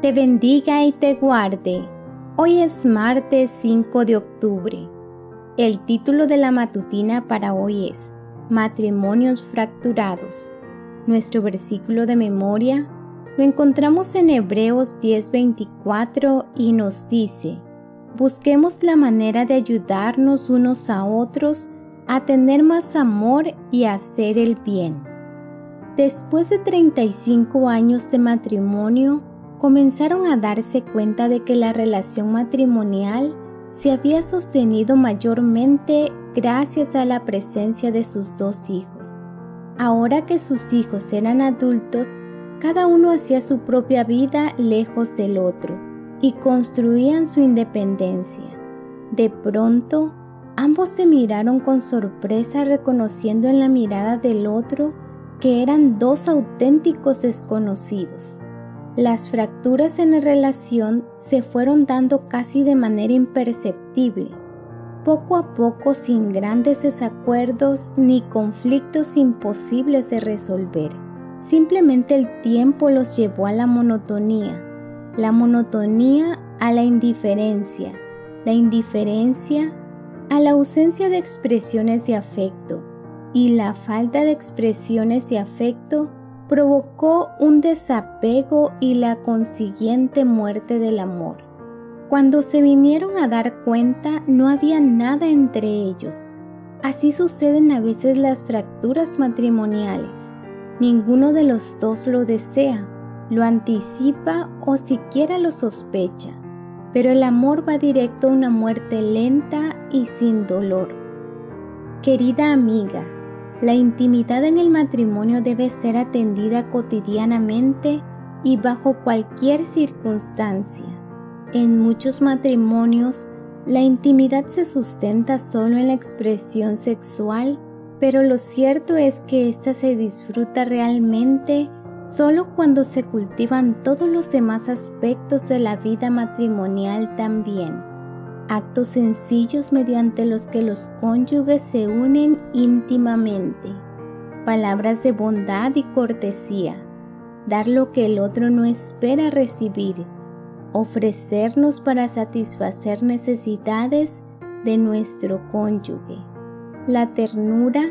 te bendiga y te guarde. Hoy es martes 5 de octubre. El título de la matutina para hoy es Matrimonios fracturados. Nuestro versículo de memoria lo encontramos en Hebreos 10:24 y nos dice, busquemos la manera de ayudarnos unos a otros a tener más amor y hacer el bien. Después de 35 años de matrimonio, comenzaron a darse cuenta de que la relación matrimonial se había sostenido mayormente gracias a la presencia de sus dos hijos. Ahora que sus hijos eran adultos, cada uno hacía su propia vida lejos del otro y construían su independencia. De pronto, ambos se miraron con sorpresa reconociendo en la mirada del otro que eran dos auténticos desconocidos. Las fracturas en la relación se fueron dando casi de manera imperceptible, poco a poco sin grandes desacuerdos ni conflictos imposibles de resolver. Simplemente el tiempo los llevó a la monotonía, la monotonía a la indiferencia, la indiferencia a la ausencia de expresiones de afecto y la falta de expresiones de afecto provocó un desapego y la consiguiente muerte del amor. Cuando se vinieron a dar cuenta no había nada entre ellos. Así suceden a veces las fracturas matrimoniales. Ninguno de los dos lo desea, lo anticipa o siquiera lo sospecha, pero el amor va directo a una muerte lenta y sin dolor. Querida amiga, la intimidad en el matrimonio debe ser atendida cotidianamente y bajo cualquier circunstancia. En muchos matrimonios, la intimidad se sustenta solo en la expresión sexual pero lo cierto es que ésta se disfruta realmente solo cuando se cultivan todos los demás aspectos de la vida matrimonial también. Actos sencillos mediante los que los cónyuges se unen íntimamente. Palabras de bondad y cortesía. Dar lo que el otro no espera recibir. Ofrecernos para satisfacer necesidades de nuestro cónyuge la ternura,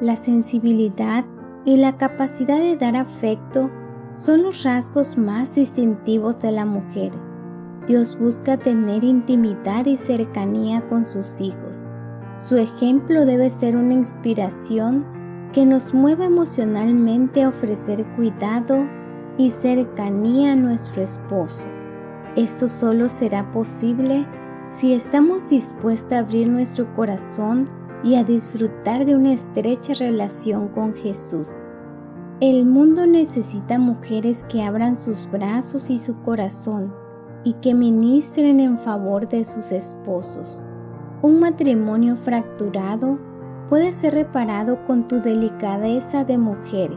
la sensibilidad y la capacidad de dar afecto son los rasgos más distintivos de la mujer. Dios busca tener intimidad y cercanía con sus hijos. Su ejemplo debe ser una inspiración que nos mueva emocionalmente a ofrecer cuidado y cercanía a nuestro esposo. Esto solo será posible si estamos dispuestos a abrir nuestro corazón y a disfrutar de una estrecha relación con Jesús. El mundo necesita mujeres que abran sus brazos y su corazón y que ministren en favor de sus esposos. Un matrimonio fracturado puede ser reparado con tu delicadeza de mujer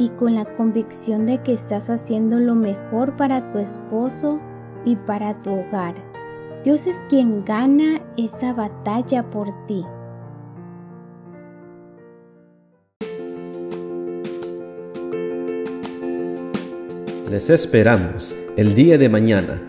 y con la convicción de que estás haciendo lo mejor para tu esposo y para tu hogar. Dios es quien gana esa batalla por ti. Les esperamos el día de mañana